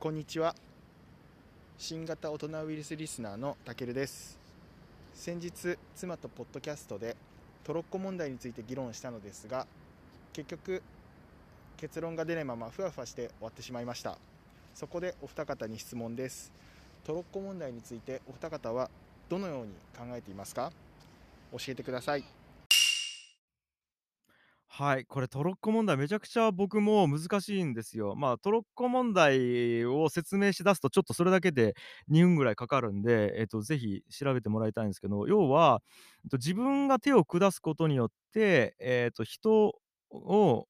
こんにちは。新型大人ウイルスリスナーのたけるです。先日妻とポッドキャストでトロッコ問題について議論したのですが結局結論が出ないままふわふわして終わってしまいました。そこでお二方に質問です。トロッコ問題についてお二方はどのように考えていますか？教えてください。はい、これトロッコ問題めちゃくちゃ僕も難しいんですよ。まあ、トロッコ問題を説明しだすとちょっとそれだけで2分ぐらいかかるんで、えっと、ぜひ調べてもらいたいんですけど、要は、えっと、自分が手を下すことによって、えっと、人を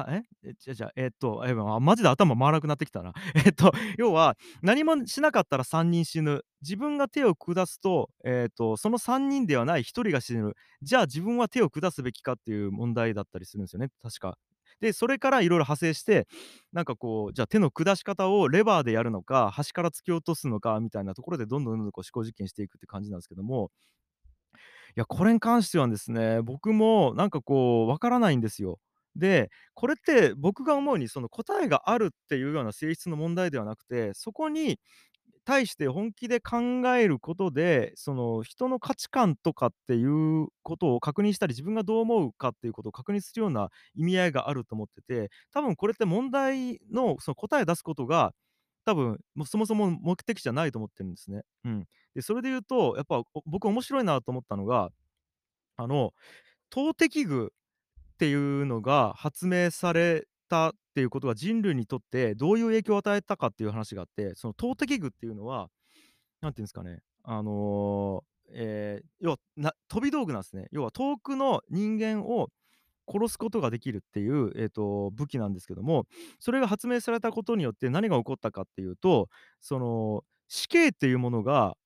あ、え？え、違う違う、えっと、え、ま、マジで頭回らなくなってきたな。えっと、要は、何もしなかったら3人死ぬ。自分が手を下すと、えっと、その3人ではない1人が死ぬ。じゃあ自分は手を下すべきかっていう問題だったりするんですよね、確か。で、それから色々派生して、なんかこう、じゃあ手の下し方をレバーでやるのか、端から突き落とすのかみたいなところでどんどんどんどんこう思考実験していくって感じなんですけども。いや、これに関してはですね、僕もなんかこう分からないんですよ。で、これって僕が思うにその答えがあるっていうような性質の問題ではなくて、そこに対して本気で考えることで、その人の価値観とかっていうことを確認したり、自分がどう思うかっていうことを確認するような意味合いがあると思ってて、多分これって問題のその答え出すことが、多分、もそもそも目的じゃないと思ってるんですね。うん。で、それで言うと、やっぱ、僕面白いなと思ったのが、あの、投擲具っていうのが発明されたっていうことは人類にとってどういう影響を与えたかっていう話があって、その投擲具っていうのは、何て言うんですかね、あの、ええ、要は、な飛び道具なんですね。要は遠くの人間を殺すことができるっていう、えっと、武器なんですけども、それが発明されたことによって何が起こったかっていうと、その、死刑っていうものが、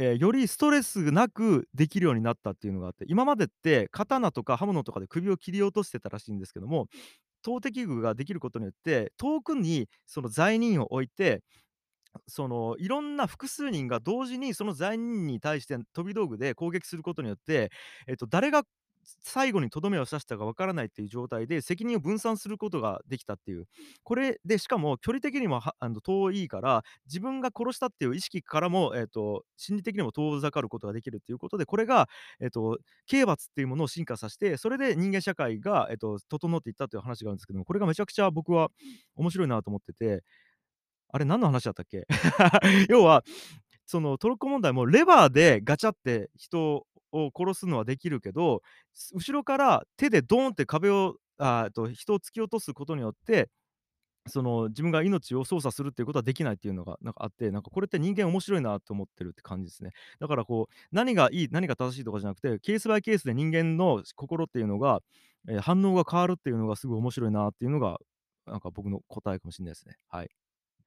えー、よりストレスなくできるようになったっていうのがあって、今までって刀とか刃物とかで首を切り落としてたらしいんですけども、投擲具ができることによって、遠くにその罪人を置いて、その、いろんな複数人が同時にその罪人に対して飛び道具で攻撃することによって、えっと、誰が最後にとどめを刺したか分からないっていう状態で責任を分散することができたっていう。これでしかも距離的にもあの、遠いから、自分が殺したっていう意識からも、えっと、心理的にも遠ざかることができるっていうことで、これが、えっと、刑罰っていうものを進化さして、それで人間社会が、えっと、整っていったという話があるんですけども、これがめちゃくちゃ僕は面白いなと思ってて。あれ何の話だったっけ？要は、そのトロッコ問題もレバーでガチャって人を殺すのはできるけど、後ろから手でドーンって壁をあ、と、人を突き落とすことによって、その、自分が命を操作するっていうことはできないっていうのがなんかあって、なんかこれって人間面白いなと思ってるって感じですね。だからこう、何がいい、何が正しいとかじゃなくて、ケースバイケースで人間の心っていうのが、え、反応が変わるっていうのがすごい面白いなっていうのが、なんか僕の答えかもしんないですね。はい。